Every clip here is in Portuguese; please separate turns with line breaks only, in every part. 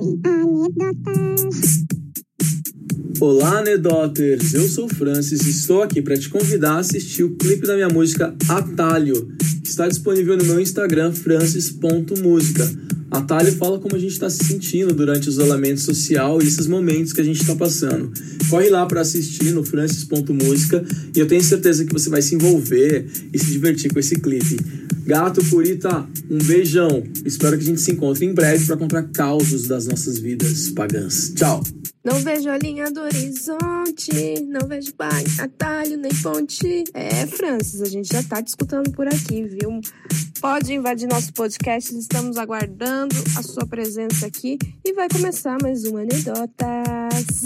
Anedotas.
Olá, Anedoters! Eu sou o Francis e estou aqui para te convidar a assistir o clipe da minha música Atalho, que está disponível no meu Instagram, francis.música. Atalho fala como a gente está se sentindo durante o isolamento social e esses momentos que a gente está passando. Corre lá para assistir no francis.música e eu tenho certeza que você vai se envolver e se divertir com esse clipe. Gato Purita, um beijão. Espero que a gente se encontre em breve para contar causos das nossas vidas pagãs. Tchau!
Não vejo a linha do horizonte, não vejo pai, atalho nem ponte. É, Francis, a gente já tá te escutando por aqui, viu? Pode invadir nosso podcast, estamos aguardando a sua presença aqui e vai começar mais um Anedotas.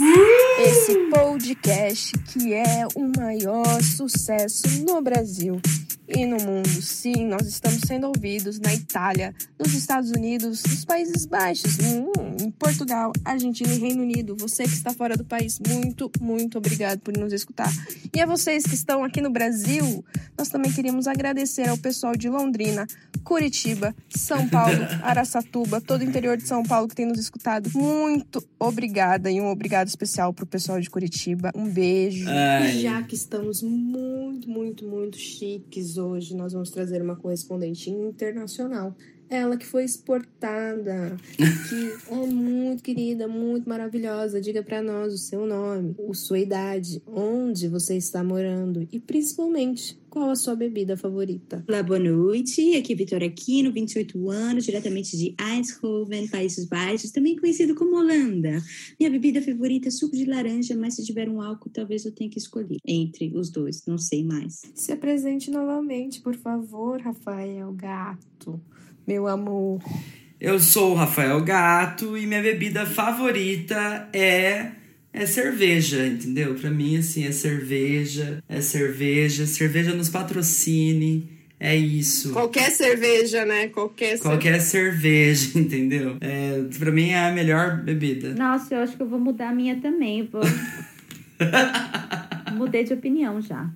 Esse podcast que é o maior sucesso no Brasil e no mundo. Sim, nós estamos sendo ouvidos na Itália, nos Estados Unidos, nos Países Baixos, em Portugal, Argentina e Reino Unido. Você que está fora do país, muito, muito obrigado por nos escutar. E a vocês que estão aqui no Brasil, nós também queríamos agradecer ao pessoal de Londrina, Curitiba, São Paulo, Araçatuba, todo o interior de São Paulo que tem nos escutado. Muito obrigada e um obrigado especial pro pessoal de Curitiba. Um beijo.
Ai.
E já que estamos muito, muito, muito chiques hoje, nós vamos trazer uma correspondente internacional. Ela que foi exportada, que é muito querida, muito maravilhosa. Diga pra nós o seu nome, a sua idade, onde você está morando e principalmente qual a sua bebida favorita.
Olá, boa noite. Aqui é Vitória Aquino, 28 anos, diretamente de Eindhoven, Países Baixos, também conhecido como Holanda. Minha bebida favorita é suco de laranja, mas se tiver um álcool, talvez eu tenha que escolher entre os dois, não sei mais.
Se apresente novamente, por favor, Rafael Gato, meu amor.
Eu sou o Rafael Gato e minha bebida favorita é é cerveja, entendeu? Pra mim, assim, é cerveja, é cerveja, cerveja nos patrocine, é isso.
Qualquer cerveja, né? Qualquer,
Qualquer cerveja, entendeu? É, pra mim é a melhor bebida.
Nossa, eu acho que eu vou mudar a minha também. Vou... Mudei de opinião já.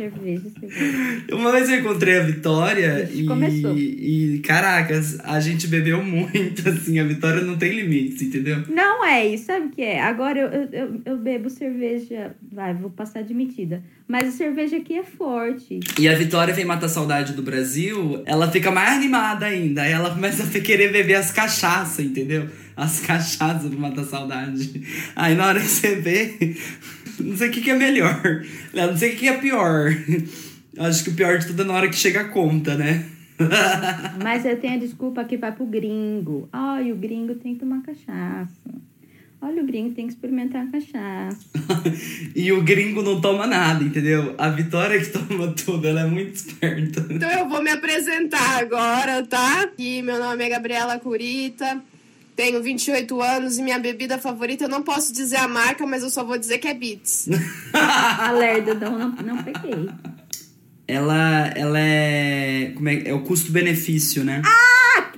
Cerveja, cerveja.
Uma vez eu encontrei a Vitória e,
começou.
e, caracas, a gente bebeu muito, assim, a Vitória não tem limites, entendeu?
Não é isso, sabe o que é? Agora eu, eu, eu, eu bebo cerveja. Vai, vou passar admitida. Mas a cerveja aqui é forte.
E a Vitória vem matar saudade do Brasil, ela fica mais animada ainda. Ela começa a querer beber as cachaças, entendeu? As cachaças pra matar saudade. Aí na hora que você vê, não sei o que, que é melhor. Não sei o que, que é pior. Acho que o pior de tudo é na hora que chega a conta, né?
Mas eu tenho a desculpa que vai pro gringo. Ai, o gringo tem que tomar cachaça. Olha, o gringo tem que experimentar a cachaça.
e o gringo não toma nada, entendeu? A Vitória que toma tudo, ela é muito esperta.
Então eu vou me apresentar agora, tá? E meu nome é Gabriela Curita. Tenho 28 anos e minha bebida favorita, eu não posso dizer a marca, mas eu só vou dizer que é Beats.
A lerda não, não, não peguei.
Ela, ela é. Como é, é o custo-benefício, né?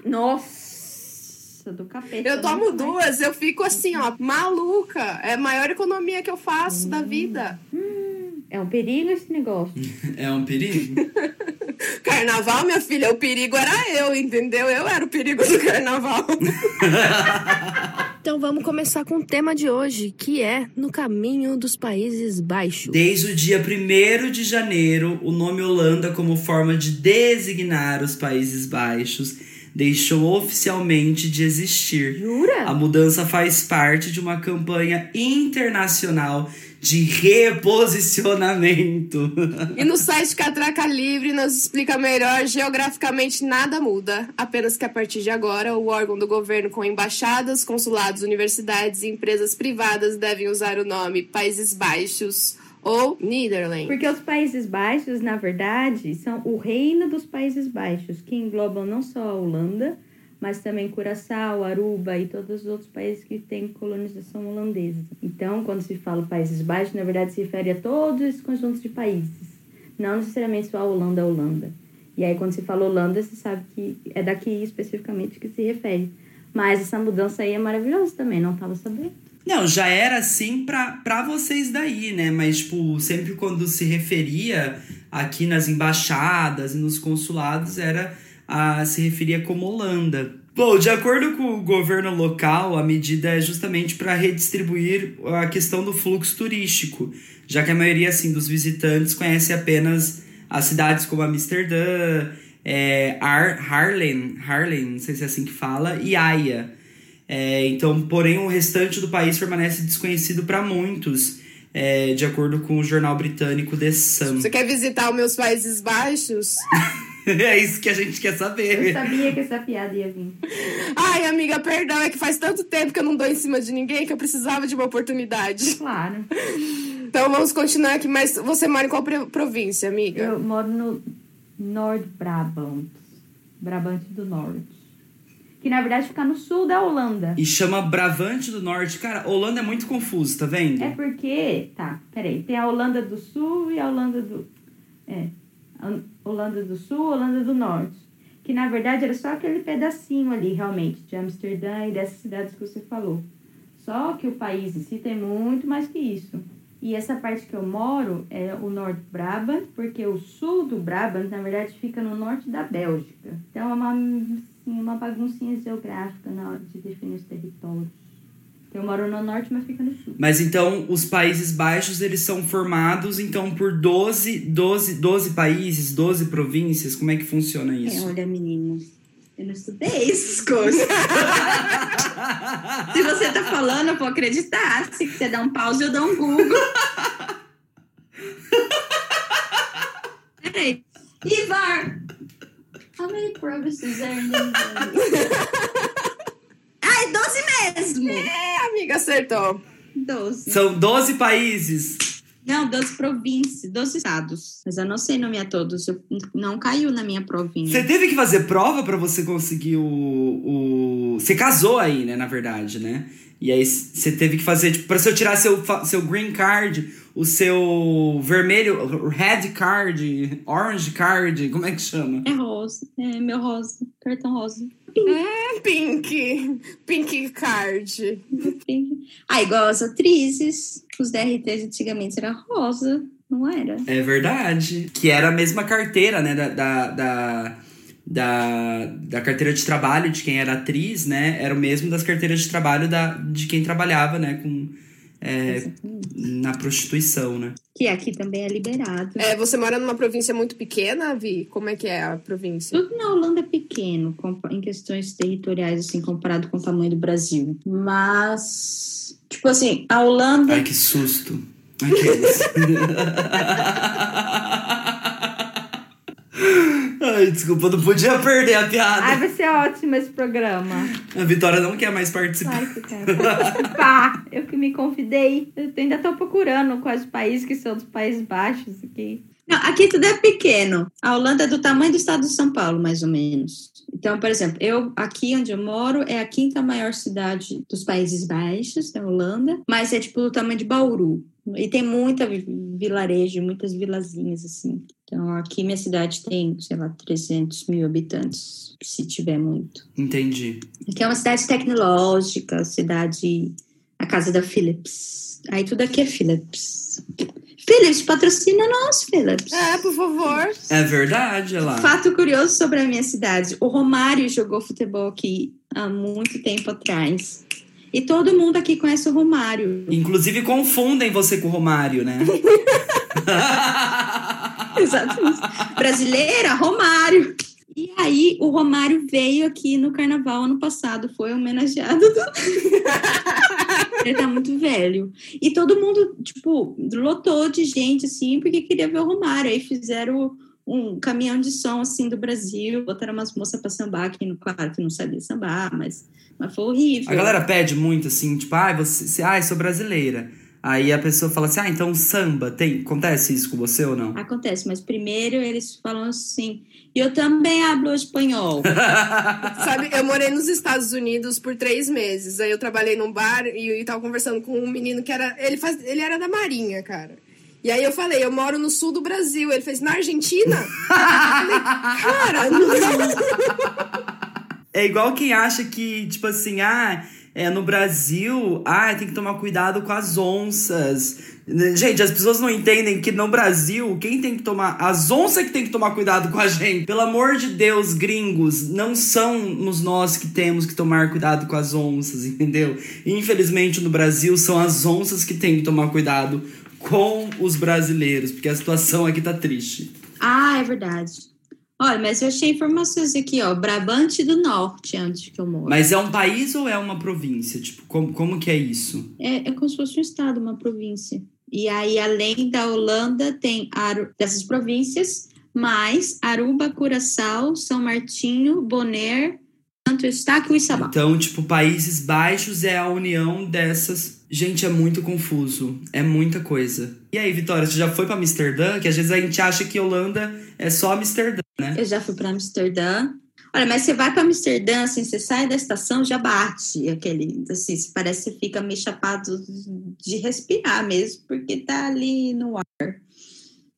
Nossa, do capeta.
Eu tomo
né?
duas, eu fico assim, ó, maluca. É a maior economia que eu faço da vida.
É um perigo esse negócio.
É um perigo.
Carnaval, minha filha, o perigo era eu, entendeu? Eu era o perigo do carnaval. então vamos começar com o tema de hoje, que é No Caminho dos Países Baixos.
Desde o dia 1 de janeiro, o nome Holanda, como forma de designar os Países Baixos, deixou oficialmente de existir.
Jura?
A mudança faz parte de uma campanha internacional de reposicionamento.
E no site Catraca Livre nos explica melhor, geograficamente nada muda, apenas que a partir de agora o órgão do governo com embaixadas, consulados, universidades e empresas privadas devem usar o nome Países Baixos ou Netherlands.
Porque os Países Baixos, na verdade, são o reino dos Países Baixos, que englobam não só a Holanda, mas também Curaçao, Aruba e todos os outros países que têm colonização holandesa. Então, quando se fala Países Baixos, na verdade se refere a todos esses conjuntos de países, não necessariamente só a Holanda, a Holanda. E aí, quando se fala Holanda, você sabe que é daqui especificamente que se refere. Mas essa mudança aí é maravilhosa também, não estava sabendo.
Não, já era assim pra vocês daí, né? Mas, tipo, sempre quando se referia aqui nas embaixadas e nos consulados, era a se referia como Holanda. Bom, de acordo com o governo local, a medida é justamente para redistribuir a questão do fluxo turístico, já que a maioria assim, dos visitantes conhece apenas as cidades como Amsterdã, é, Ar Harlem, Harlem, não sei se é assim que fala, e Haia. É, então, porém, o restante do país permanece desconhecido para muitos, é, de acordo com o jornal britânico The Sun.
Você quer visitar os meus Países Baixos?
é isso que a gente quer saber.
Eu sabia que essa piada ia vir.
Ai, amiga, perdão, é que faz tanto tempo que eu não dou em cima de ninguém que eu precisava de uma oportunidade.
Claro.
Então vamos continuar aqui, mas você mora em qual pro- província, amiga?
Eu moro no Nord-Brabant. Brabante do Norte. Que na verdade fica no sul da Holanda.
E chama Bravante do Norte. Cara, Holanda é muito confuso, tá vendo?
É porque. Tá, peraí. Tem a Holanda do Sul e a Holanda do. É. Holanda do Sul Holanda do Norte. Que na verdade era só aquele pedacinho ali, realmente, de Amsterdã e dessas cidades que você falou. Só que o país em si tem muito mais que isso. E essa parte que eu moro é o Norte Brabant, porque o sul do Brabant, na verdade, fica no norte da Bélgica. Então é uma, assim, uma baguncinha geográfica na hora de definir os territórios. Eu moro no norte, mas fica no sul.
Mas então os Países Baixos eles são formados então por 12, 12, 12 países, 12 províncias. Como é que funciona
É,
isso?
olha, menino, eu não estudei essas coisas. Se você tá falando, eu vou acreditar. Se você dá um pause, eu dou um Google. Peraí. Ivar! How many provinces are in the Ai, 12 mesmo!
É, amiga, acertou.
12.
São 12 países.
Não, 12 províncias, 12 estados. Mas eu não sei nomear todos. Eu, não caiu na minha provinha.
Você teve que fazer prova pra você conseguir o, o. Você casou aí, né? Na verdade, né? E aí você teve que fazer, tipo, pra você tirar seu, seu green card, o seu vermelho, red card, orange card, como é que chama?
É rosa. É meu rosa. Cartão rosa.
É, Pink. Pink Card.
Ah, igual as atrizes. Os DRTs antigamente era rosa, não era?
É verdade. Que era a mesma carteira, né? Da, da, da, da, da carteira de trabalho de quem era atriz, né? Era o mesmo das carteiras de trabalho da, de quem trabalhava, né? Com, é, na prostituição, né?
Que aqui também é liberado.
É, você mora numa província muito pequena, Vi? Como é que é a província?
Tudo na Holanda é pequeno, em questões territoriais, assim, comparado com o tamanho do Brasil. Mas, tipo assim, a Holanda.
Ai, que susto. Aqueles. Ai, desculpa, eu não podia perder a piada.
Ai, vai ser ótimo esse programa.
A Vitória não quer mais participar.
Claro que eu quero participar. Eu que me convidei. Eu ainda tô procurando quais países que são dos Países Baixos aqui.
Não, aqui tudo é pequeno. A Holanda é do tamanho do estado de São Paulo, mais ou menos. Então, por exemplo, eu aqui onde eu moro é a quinta maior cidade dos Países Baixos, da Holanda, mas é tipo do tamanho de Bauru. E tem muita vi- vilarejo, muitas vilazinhas assim. Então, aqui minha cidade tem, sei lá, 300 mil habitantes, se tiver muito.
Entendi.
Aqui é uma cidade tecnológica, cidade. A casa da Philips. Aí tudo aqui é Philips. Philips, patrocina nós, Philips.
É, por favor.
É verdade, lá.
Fato curioso sobre a minha cidade: o Romário jogou futebol aqui há muito tempo atrás. E todo mundo aqui conhece o Romário.
Inclusive confundem você com o Romário, né?
Exatamente. Brasileira, Romário. E aí, o Romário veio aqui no carnaval ano passado, foi homenageado. Ele tá muito velho. E todo mundo, tipo, lotou de gente, assim, porque queria ver o Romário. Aí fizeram um caminhão de som, assim, do Brasil. Botaram umas moças pra sambar, que, no- claro, que não sabia sambar, mas, mas foi horrível.
A galera pede muito assim, tipo, ah, você, ah, sou brasileira. Aí a pessoa fala assim, ah, então samba, tem, acontece isso com você ou não?
Acontece, mas primeiro eles falam assim, eu também hablo espanhol.
Sabe, eu morei nos Estados Unidos por três meses. Aí eu trabalhei num bar e, e tava conversando com um menino que era. Ele, faz, ele era da Marinha, cara. E aí eu falei, eu moro no sul do Brasil. Ele fez, na Argentina? eu falei, cara, não.
É igual quem acha que, tipo assim, ah, é, no Brasil, ah, tem que tomar cuidado com as onças. Gente, as pessoas não entendem que no Brasil, quem tem que tomar. As onças que tem que tomar cuidado com a gente. Pelo amor de Deus, gringos, não somos nós que temos que tomar cuidado com as onças, entendeu? Infelizmente, no Brasil, são as onças que têm que tomar cuidado com os brasileiros, porque a situação aqui tá triste.
Ah, é verdade. Olha, mas eu achei informações aqui, ó. Brabante do Norte, onde que eu moro.
Mas é um país ou é uma província? Tipo, como, como que é isso?
É, é como se fosse um estado, uma província. E aí, além da Holanda, tem Aru dessas províncias, mais Aruba, Curaçao, São Martinho, Bonaire, Santo Eustáquio e Sabá.
Então, tipo, Países Baixos é a união dessas. Gente, é muito confuso. É muita coisa. E aí, Vitória, você já foi para Amsterdã? Que às vezes a gente acha que Holanda é só Amsterdã, né?
Eu já fui para Amsterdã. Olha, mas você vai para Amsterdã, assim, você sai da estação, já bate aquele, assim, parece que você fica meio chapado de respirar mesmo, porque tá ali no ar.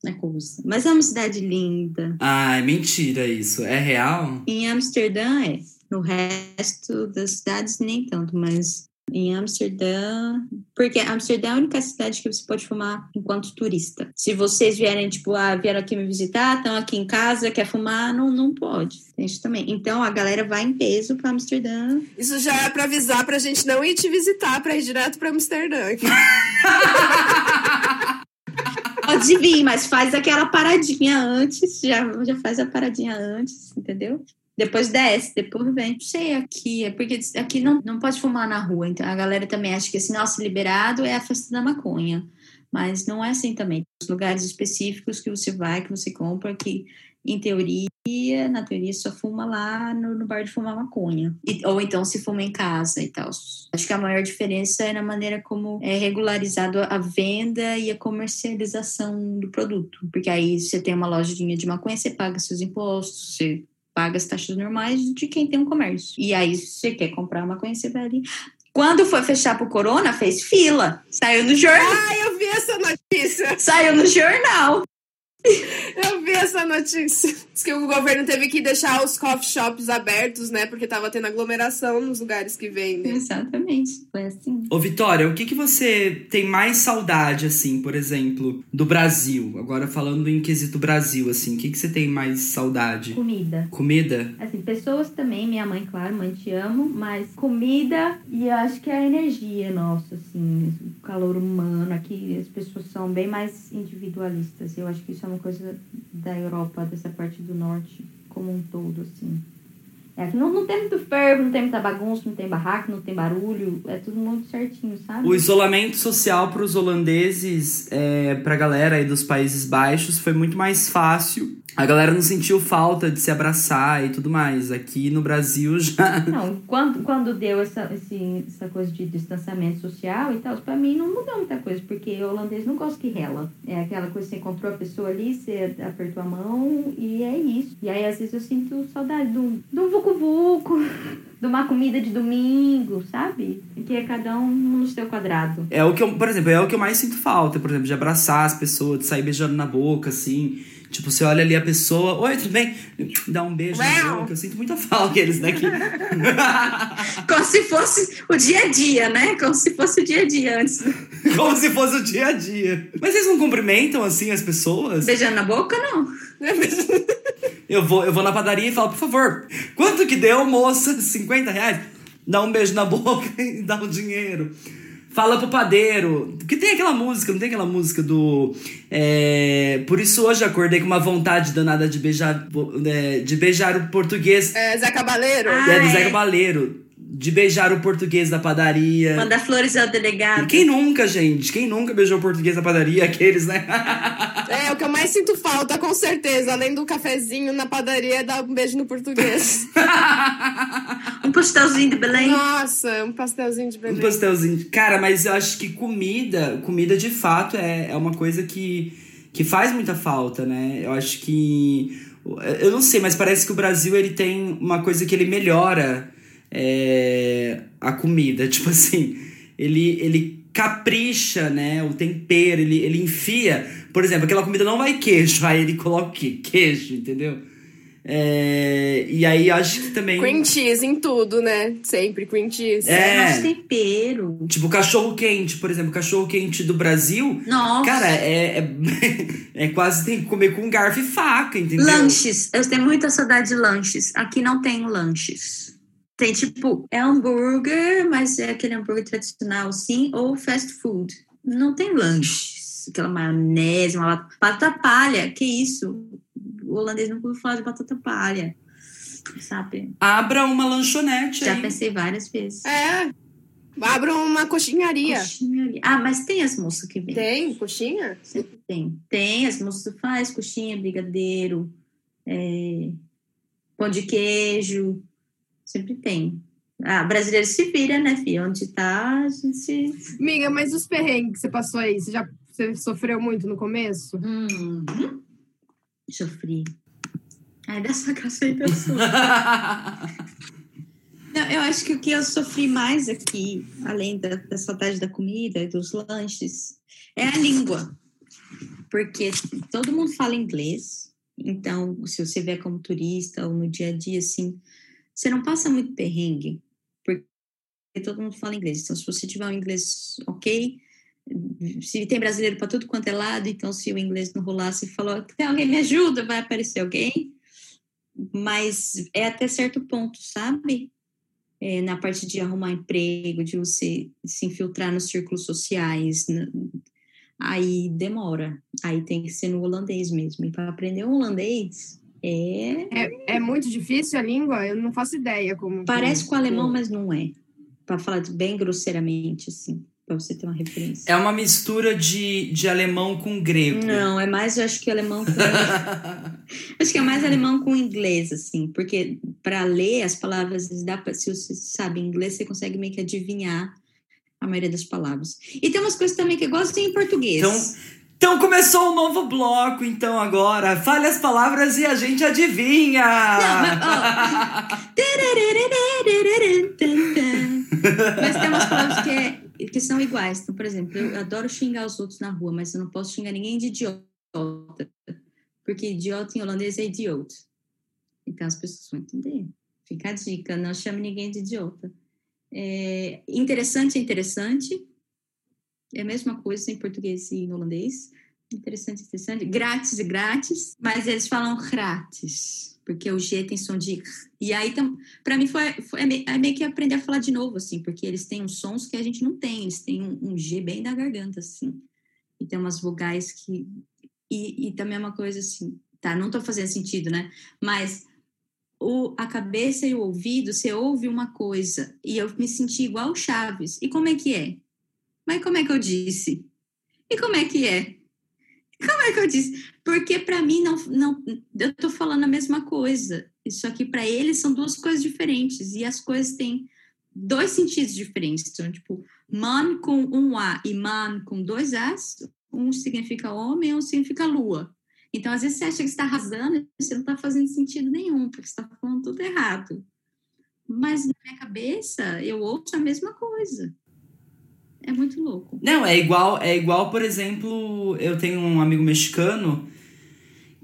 Na coisa. Mas é uma cidade linda.
Ah, é mentira isso. É real?
Em Amsterdã é. No resto das cidades, nem tanto, mas em Amsterdã, porque Amsterdã é a única cidade que você pode fumar enquanto turista. Se vocês vierem, tipo, ah, vieram aqui me visitar, estão aqui em casa, quer fumar, não, não pode. Isso também. Então a galera vai em peso para Amsterdã.
Isso já é para avisar pra gente não ir te visitar, para ir direto para Amsterdã.
Pode vir, mas faz aquela paradinha antes, já, já faz a paradinha antes, entendeu? Depois desce, depois vem. Não sei aqui, é porque aqui não, não pode fumar na rua. Então a galera também acha que assim, nossa, liberado é a festa da maconha. Mas não é assim também. Os lugares específicos que você vai, que você compra, que em teoria, na teoria, só fuma lá no, no bar de fumar maconha. E, ou então se fuma em casa e tal. Acho que a maior diferença é na maneira como é regularizado a venda e a comercialização do produto. Porque aí você tem uma lojinha de maconha, você paga seus impostos, você paga as taxas normais de quem tem um comércio. E aí, se você quer comprar maconha, você vai ali. Quando foi fechar pro Corona, fez fila. Saiu no jornal.
Ah, eu vi essa notícia.
Saiu no jornal.
Eu vi essa notícia. Diz que o governo teve que deixar os coffee shops abertos, né? Porque tava tendo aglomeração nos lugares que vendem.
Exatamente. Foi assim.
Ô, Vitória, o que, que você tem mais saudade, assim, por exemplo, do Brasil? Agora falando em quesito Brasil, assim, o que, que você tem mais saudade?
Comida.
Comida?
Assim, pessoas também, minha mãe, claro, mãe te amo, mas comida e eu acho que a energia nossa, assim, o calor humano aqui, as pessoas são bem mais individualistas. Eu acho que isso é uma coisa da Europa, dessa parte do norte, como um todo, assim. É, aqui não, não tem muito fervo, não tem muita bagunça, não tem barraco, não tem barulho, é tudo muito certinho, sabe?
O isolamento social para os holandeses, é, para a galera aí dos Países Baixos, foi muito mais fácil. A galera não sentiu falta de se abraçar e tudo mais. Aqui no Brasil já.
Não, quando, quando deu essa, essa coisa de distanciamento social e tal, pra mim não mudou muita coisa, porque o holandês não gosta que rela. É aquela coisa, você encontrou a pessoa ali, você apertou a mão e é isso. E aí, às vezes, eu sinto saudade do, do vucu-vucu, de uma comida de domingo, sabe? Que é cada um no seu quadrado.
É o que eu, por exemplo, é o que eu mais sinto falta, por exemplo, de abraçar as pessoas, de sair beijando na boca, assim. Tipo, você olha ali a pessoa, oi, tudo bem? Dá um beijo na boca. Eu sinto muita falta deles daqui.
Como se fosse o dia a dia, né? Como se fosse o dia a dia antes.
Como se fosse o dia a dia. Mas vocês não cumprimentam assim as pessoas?
Beijando na boca, não.
Eu vou, eu vou na padaria e falo, por favor, quanto que deu, moça? 50 reais? Dá um beijo na boca e dá o dinheiro. Fala pro padeiro. Que tem aquela música, não tem aquela música do. É, por isso hoje acordei com uma vontade danada de beijar, é, de beijar o português.
É, Zé Cabaleiro.
Ah,
é, do Zé
é.
Cabaleiro. De beijar o português da padaria.
Mandar flores ao delegado.
E quem nunca, gente? Quem nunca beijou o português da padaria? Aqueles, né?
É, o que eu mais sinto falta, com certeza, além do cafezinho na padaria, é dar um beijo no português.
Um pastelzinho de Belém.
Nossa, um pastelzinho de
Um
bebê.
pastelzinho. Cara, mas eu acho que comida, comida de fato é, é uma coisa que, que faz muita falta, né? Eu acho que. Eu não sei, mas parece que o Brasil ele tem uma coisa que ele melhora é, a comida. Tipo assim, ele, ele capricha, né? O tempero, ele, ele enfia. Por exemplo, aquela comida não vai queijo, aí ele coloca o quê? Queijo, entendeu? É, e aí acho que também.
Cream cheese em tudo, né? Sempre cream cheese.
É.
Nosso tempero.
Tipo, cachorro quente, por exemplo, cachorro quente do Brasil.
Nossa.
Cara, é, é, é quase tem que comer com garfo e faca, entendeu?
Lanches. Eu tenho muita saudade de lanches. Aqui não tem lanches. Tem tipo, é hambúrguer, mas é aquele hambúrguer tradicional, sim, ou fast food. Não tem lanches. Aquela maionese, uma batata palha. Que isso? O holandês nunca ouviu falar de batata palha. Sabe?
Abra uma lanchonete
Já
aí.
pensei várias vezes.
É. Abra uma coxinharia.
Coxinha ali. Ah, mas tem as moças que vêm.
Tem coxinha?
Sempre tem. Tem, as moças faz coxinha, brigadeiro, é, pão de queijo. Sempre tem. Ah, brasileiro se vira, né, filha? Onde tá, a gente se...
Amiga, mas os perrengues que você passou aí, você já você sofreu muito no começo?
Hum, sofri. Ai, dessa aceitação. Não, eu acho que o que eu sofri mais aqui, além da, da saudade da comida e dos lanches, é a língua. Porque todo mundo fala inglês, então, se você vier como turista ou no dia a dia, assim, você não passa muito perrengue, porque todo mundo fala inglês. Então, se você tiver um inglês ok, se tem brasileiro para tudo quanto é lado, então se o inglês não você falou, tem alguém me ajuda, vai aparecer alguém. Mas é até certo ponto, sabe? É, na parte de arrumar emprego, de você se infiltrar nos círculos sociais, aí demora. Aí tem que ser no holandês mesmo. E para aprender o holandês, é.
É, é muito difícil a língua? Eu não faço ideia como.
Parece com o alemão, mas não é. Para falar bem grosseiramente, assim, para você ter uma referência.
É uma mistura de, de alemão com grego.
Não, é mais, eu acho que alemão com. acho que é mais alemão com inglês, assim, porque para ler as palavras, dá pra, se você sabe inglês, você consegue meio que adivinhar a maioria das palavras. E tem umas coisas também que eu gosto em português.
Então, então começou um novo bloco, então agora. Fale as palavras e a gente adivinha!
Não, Mas tem umas palavras que, é- que são iguais. Então, por exemplo, eu adoro xingar os outros na rua, mas eu não posso xingar ninguém de idiota. Porque idiota em holandês é idiot. Então as pessoas vão entender. Fica a dica, não chame ninguém de idiota. É, interessante é interessante. É a mesma coisa em português e em holandês. Interessante, interessante. Grátis grátis, mas eles falam grátis, porque o G tem som de. E aí, tam, para mim, foi, foi é é meio que aprender a falar de novo, assim, porque eles têm uns sons que a gente não tem, eles têm um, um G bem da garganta, assim. E tem umas vogais que. E, e também é uma coisa assim, tá, não tô fazendo sentido, né? Mas o, a cabeça e o ouvido, você ouve uma coisa, e eu me senti igual o Chaves. E como é que é? Mas como é que eu disse? E como é que é? Como é que eu disse? Porque para mim não, não, eu tô falando a mesma coisa. Isso aqui para eles são duas coisas diferentes e as coisas têm dois sentidos diferentes. Então, tipo, man com um a e man com dois as, um significa homem, um significa lua. Então, às vezes você acha que está arrasando e você não está fazendo sentido nenhum, porque você está falando tudo errado. Mas na minha cabeça, eu ouço a mesma coisa. É muito louco.
Não, é igual, é igual, por exemplo, eu tenho um amigo mexicano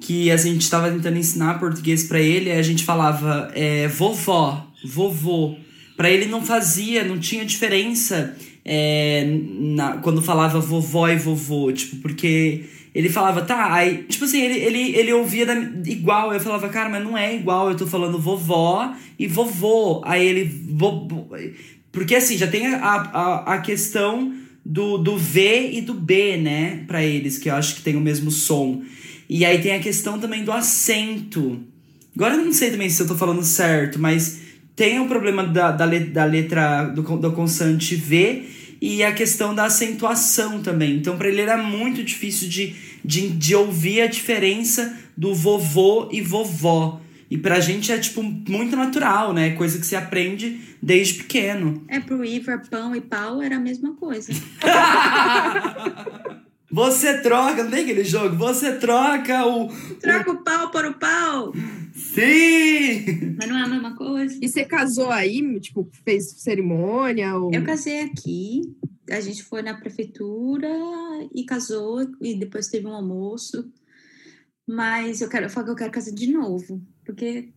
que a gente estava tentando ensinar português para ele, a gente falava é, vovó, vovô. Para ele não fazia, não tinha diferença é, na, quando falava vovó e vovô, tipo, porque ele falava, tá, aí, tipo assim, ele, ele, ele ouvia da, igual, eu falava, cara, mas não é igual, eu tô falando vovó e vovô. Aí ele, porque assim, já tem a, a, a questão do, do V e do B, né, pra eles, que eu acho que tem o mesmo som. E aí tem a questão também do acento. Agora eu não sei também se eu tô falando certo, mas tem o problema da, da, le- da letra do, con- da consoante V e a questão da acentuação também. Então, para ele era muito difícil de, de, de ouvir a diferença do vovô e vovó. E pra gente é, tipo, muito natural, né? Coisa que se aprende desde pequeno.
É pro Ivar, pão e pau era a mesma coisa.
Você troca, não tem aquele jogo? Você troca o.
Troca o pau para o pau!
Sim!
Mas não é a mesma coisa.
E você casou aí, tipo, fez cerimônia? Ou...
Eu casei aqui, a gente foi na prefeitura e casou, e depois teve um almoço. Mas eu quero, eu falo que eu quero casar de novo. Porque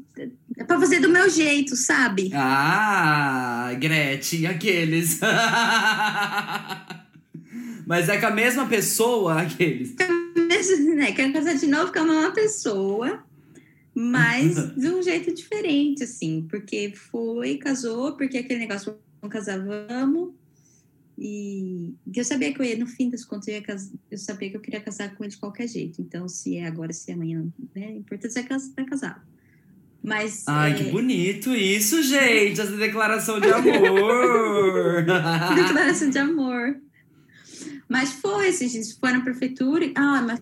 é pra fazer do meu jeito, sabe?
Ah, Gretchen, aqueles. Mas é com a mesma pessoa, aqueles.
né? Quero casar de novo com a mesma pessoa, mas de um jeito diferente, assim, porque foi, casou, porque aquele negócio, vamos casar, vamos. E eu sabia que eu ia, no fim das contas, eu, casar, eu sabia que eu queria casar com ele de qualquer jeito. Então, se é agora, se é amanhã, né? O importante é estar casado. Mas.
Ai,
é...
que bonito isso, gente! Essa declaração de amor!
declaração de amor. Mas foi, a gente foi na prefeitura. Ah, mas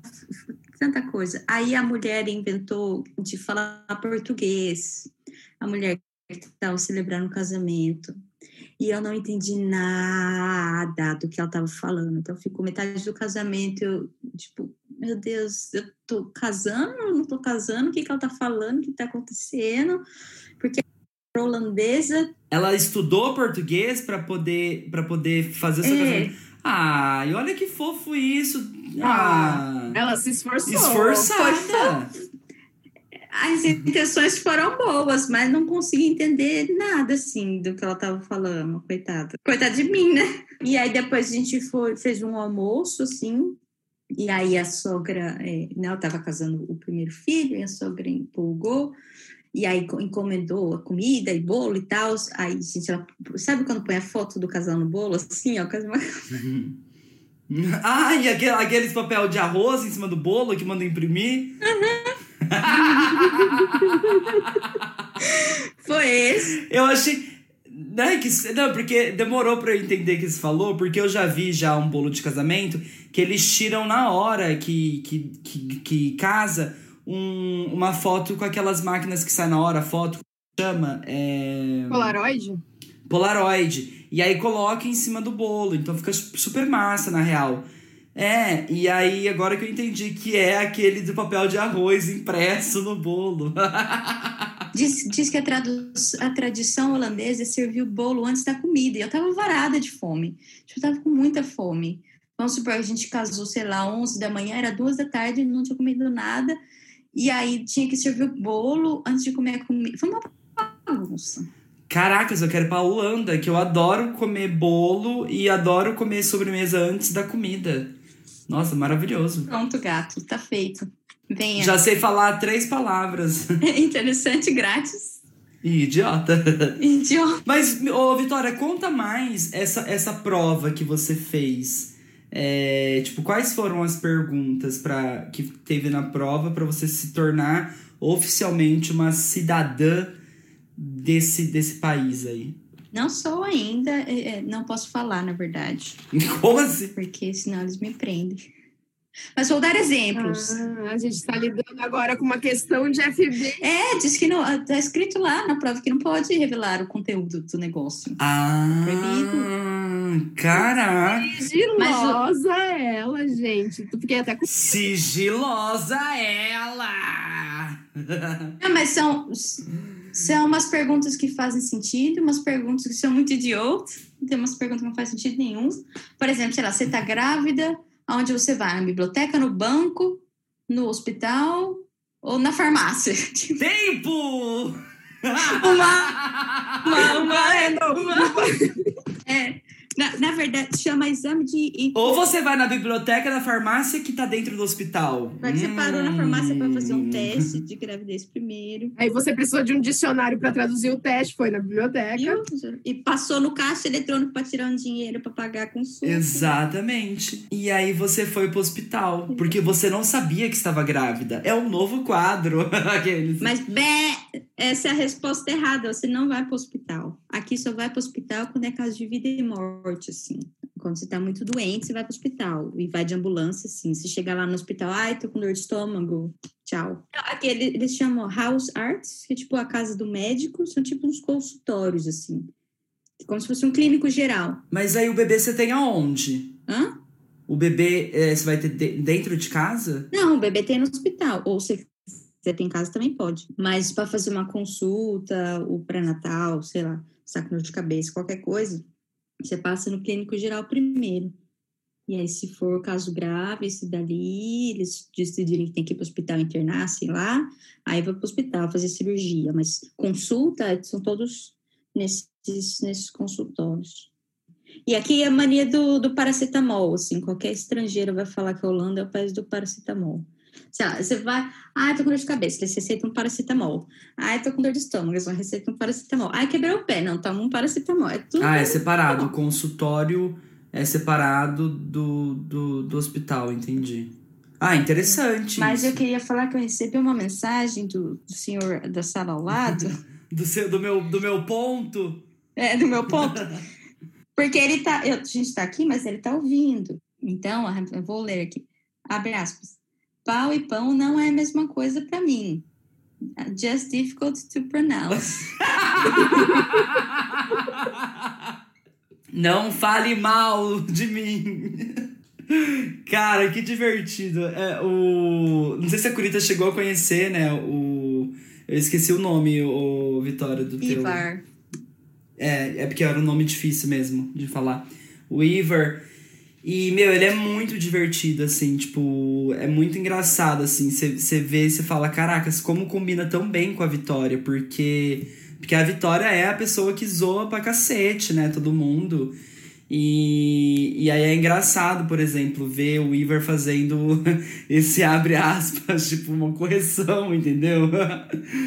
tanta coisa. Aí a mulher inventou de falar português. A mulher que estava celebrando o casamento. E eu não entendi nada do que ela estava falando. Então ficou metade do casamento, eu, tipo, meu Deus, eu tô casando, ou não tô casando, o que, que ela tá falando, o que tá acontecendo? Porque a holandesa.
Ela estudou português para poder, pra poder fazer essa
É.
Ah, e olha que fofo isso. Ah,
Ela se esforçou.
esforçada.
As intenções foram boas, mas não consegui entender nada, assim, do que ela tava falando, coitada. Coitada de mim, né? E aí depois a gente foi, fez um almoço, assim, e aí a sogra, é, né, eu tava casando o primeiro filho, e a sogra empolgou, e aí co- encomendou a comida e bolo e tal. Aí, gente, ela, sabe quando põe a foto do casal no bolo, assim, ó, coisa mais-
Ah, e aquele, aqueles papel de arroz em cima do bolo que manda imprimir.
Foi esse.
Eu achei. Né, que, não, porque demorou pra eu entender o que você falou, porque eu já vi já um bolo de casamento que eles tiram na hora que, que, que, que casa um- uma foto com aquelas máquinas que sai na hora, foto, chama? É...
Polaroid?
Polaroid. E aí coloca em cima do bolo. Então fica su- super massa, na real. É, e aí agora que eu entendi que é aquele do papel de arroz impresso no bolo.
Diz, diz que a, tradu- a tradição holandesa é servir o bolo antes da comida. E eu tava varada de fome. Tipo, Eu tava com muita fome. Vamos supor, a gente casou, sei lá, 11 da manhã, era duas da tarde, não tinha comido nada. E aí tinha que servir o bolo antes de comer a comida. Foi uma bagunça.
Caracas, eu quero ir pra Holanda, que eu adoro comer bolo e adoro comer sobremesa antes da comida. Nossa, maravilhoso.
Pronto, gato, tá feito. Venha.
Já sei falar três palavras.
Interessante, grátis.
Ih, Idiota.
Idiota.
Mas, ô, Vitória, conta mais essa, essa prova que você fez. É, tipo, quais foram as perguntas pra, que teve na prova para você se tornar oficialmente uma cidadã desse, desse país aí?
Não sou ainda, é, é, não posso falar, na verdade.
Como assim?
Porque senão eles me prendem. Mas vou dar exemplos.
Ah, a gente está lidando agora com uma questão de FB.
É, diz que não. Tá escrito lá na prova que não pode revelar o conteúdo do negócio.
Ah, caraca.
Sigilosa ela, gente. Tu fiquei até com.
Sigilosa ela!
Não, mas são, são umas perguntas que fazem sentido, umas perguntas que são muito idiotas, tem umas perguntas que não fazem sentido nenhum. Por exemplo, sei lá, você tá grávida, aonde você vai? Na biblioteca, no banco, no hospital ou na farmácia?
Tempo!
uma, uma, uma, uma. É, na, na verdade, chama exame de.
Ou você vai na biblioteca da farmácia que tá dentro do hospital.
Que você parou na farmácia para fazer um
Hum.
teste de gravidez primeiro.
Aí você precisou de um dicionário para traduzir o teste, foi na biblioteca.
Viu? E passou no caixa eletrônico para tirar um dinheiro para pagar a consulta.
Exatamente. E aí você foi pro hospital. Porque você não sabia que estava grávida. É um novo quadro. Aqueles.
Mas bé, essa é a resposta errada. Você não vai para o hospital. Aqui só vai para o hospital quando é caso de vida e morte, assim. Quando você tá muito doente, você vai para o hospital. E vai de ambulância, assim. Se chegar lá no hospital, ai, tô com dor de estômago, tchau. Aqui ele- eles chamam house arts, que é tipo a casa do médico. São tipo uns consultórios, assim. Como se fosse um clínico geral.
Mas aí o bebê você tem aonde?
Hã?
O bebê é, você vai ter de- dentro de casa?
Não, o bebê tem no hospital. Ou se você tem em casa também pode. Mas para fazer uma consulta, o pré-natal, sei lá, saco de cabeça, qualquer coisa, você passa no clínico geral primeiro. E aí, se for caso grave, se dali eles decidirem que tem que ir para o hospital internar, sei lá, aí vai para o hospital fazer cirurgia. Mas consulta são todos nesses, nesses consultórios. E aqui é a mania do, do paracetamol, assim, qualquer estrangeiro vai falar que a Holanda é o país do paracetamol. Sei lá, você vai, ah, tô com dor de cabeça, eles receitam um paracetamol. Ah, tô com dor de estômago, eles vão receitar um paracetamol. Ah, quebrou o pé, não, toma um paracetamol. É tudo
Ah, é separado. O consultório é separado do, do, do hospital, entendi. Ah, interessante.
Mas
isso.
eu queria falar que eu recebi uma mensagem do, do senhor da sala ao lado,
Do, seu, do, meu, do meu ponto.
é, do meu ponto, porque ele tá, eu, a gente tá aqui, mas ele tá ouvindo. Então, eu vou ler aqui, abre aspas. Pau e pão não é a mesma coisa para mim. Just difficult to pronounce.
Não fale mal de mim. Cara, que divertido. É, o... Não sei se a Curita chegou a conhecer, né? O... Eu esqueci o nome, o Vitória, do teu...
Ivar.
É, é porque era um nome difícil mesmo de falar. O Ivar. E, meu, ele é muito divertido, assim, tipo, é muito engraçado, assim. Você vê e você fala, caracas, como combina tão bem com a Vitória, porque. Porque a Vitória é a pessoa que zoa pra cacete, né? Todo mundo. E, e aí é engraçado, por exemplo, ver o Ivar fazendo esse abre aspas, tipo, uma correção, entendeu?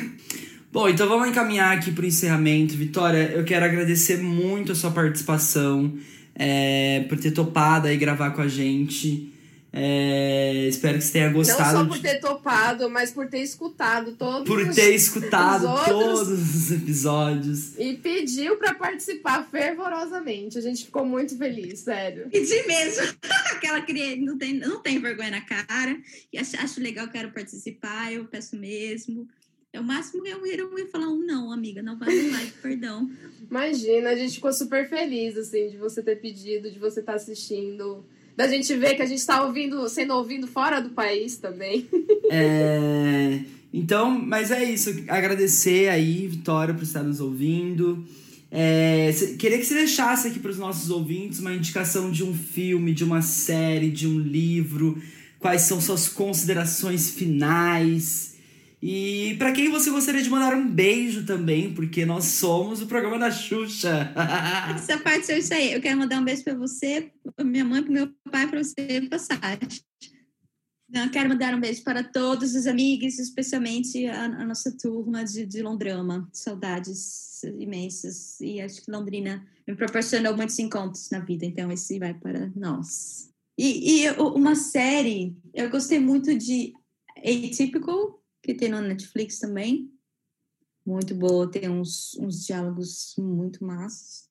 Bom, então vamos encaminhar aqui pro encerramento. Vitória, eu quero agradecer muito a sua participação, é, por ter topado aí gravar com a gente. É, espero que você tenha
Não
gostado.
só por ter topado, mas por ter escutado todos
por
os-
ter escutado
os
todos os episódios.
E pediu pra participar fervorosamente. A gente ficou muito feliz, sério.
Pedi mesmo. Aquela criança não tem, não tem vergonha na cara. E acho, acho legal, quero participar, eu peço mesmo. É o máximo que eu ia, eu ia falar um não, amiga, não vai no like, perdão.
Imagina, a gente ficou super feliz, assim, de você ter pedido, de você estar assistindo. Da gente ver que a gente tá ouvindo, sendo ouvido fora do país também.
É, então, mas é isso. Agradecer aí, Vitória, por estar nos ouvindo. É, queria que você deixasse aqui para os nossos ouvintes uma indicação de um filme, de uma série, de um livro. Quais são suas considerações finais? E para quem você gostaria de mandar um beijo também, porque nós somos o programa da Xuxa.
Essa parte é isso aí. Eu quero mandar um beijo para você, pra minha mãe, para meu pai, para você passar. Eu quero mandar um beijo para todos os amigos, especialmente a, a nossa turma de, de Londrama. Saudades imensas. E acho que Londrina me proporcionou muitos encontros na vida, então esse vai para nós. E, e uma série, eu gostei muito de Atypical, que tem no Netflix também. Muito boa, tem uns, uns diálogos muito massas.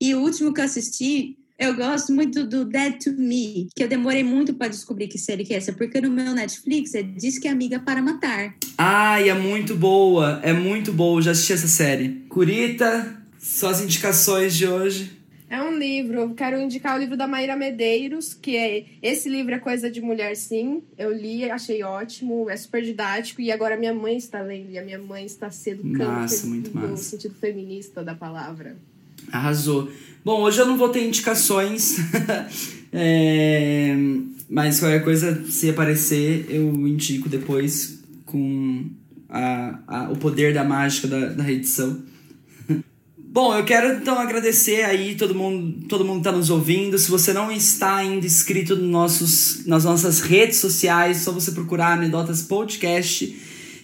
E o último que eu assisti, eu gosto muito do Dead to Me, que eu demorei muito para descobrir que série que é essa, porque no meu Netflix é Diz que é Amiga para Matar.
Ai, é muito boa, é muito boa. Eu já assisti essa série. Curita, suas indicações de hoje.
Livro, eu quero indicar o livro da Maíra Medeiros, que é esse livro é coisa de mulher sim. Eu li, achei ótimo, é super didático e agora minha mãe está lendo e a minha mãe está se educando
Massa, muito
no
massa.
sentido feminista da palavra.
Arrasou. Bom, hoje eu não vou ter indicações, é, mas qualquer coisa, se aparecer, eu indico depois com a, a- o poder da mágica da, da reedição. Bom, eu quero então agradecer aí todo mundo, todo mundo que tá nos ouvindo. Se você não está ainda inscrito nos nossos, nas nossas redes sociais, é só você procurar Anedotas Podcast.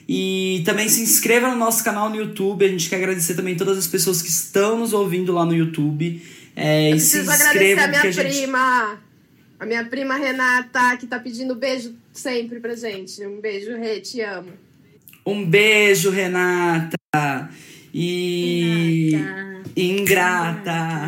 E também se inscreva no nosso canal no YouTube. A gente quer agradecer também todas as pessoas que estão nos ouvindo lá no YouTube. É,
Eu
e se
preciso agradecer a minha
a gente.
prima, a minha prima Renata, que tá pedindo beijo sempre pra gente. Um beijo, Rê, te amo.
Um beijo, Renata! E. Ingrata!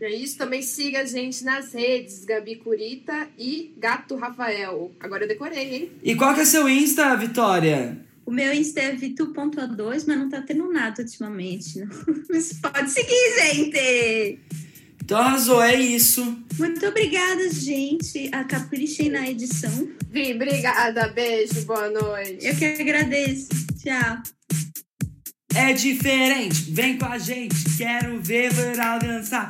E é isso, também siga a gente nas redes, Gabi Curita e Gato Rafael. Agora eu decorei, hein?
e qual que é seu Insta, Vitória?
O meu Insta é vitu.a2, mas não tá tendo nada ultimamente. Mas pode seguir, gente!
Então arrasou, é isso.
Muito obrigada, gente. A caprichem na edição.
Vi, obrigada, beijo, boa noite.
Eu que agradeço. Tchau.
É diferente, vem com a gente. Quero ver Verão dançar.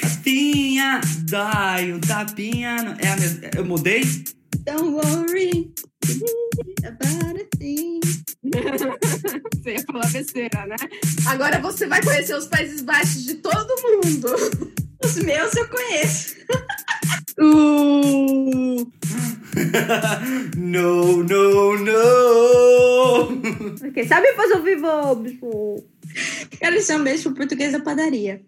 Tapinha, dói, um tapinha. no- É a mesma. Eu mudei?
Don't worry about a thing.
Você ia falar besteira, né? Agora você vai conhecer os Países Baixos de todo mundo.
Os meus eu conheço.
Uh,
no, no, no!
Quem sabe fazer o vivo, bicho?
Quero deixar um beijo pro português da padaria.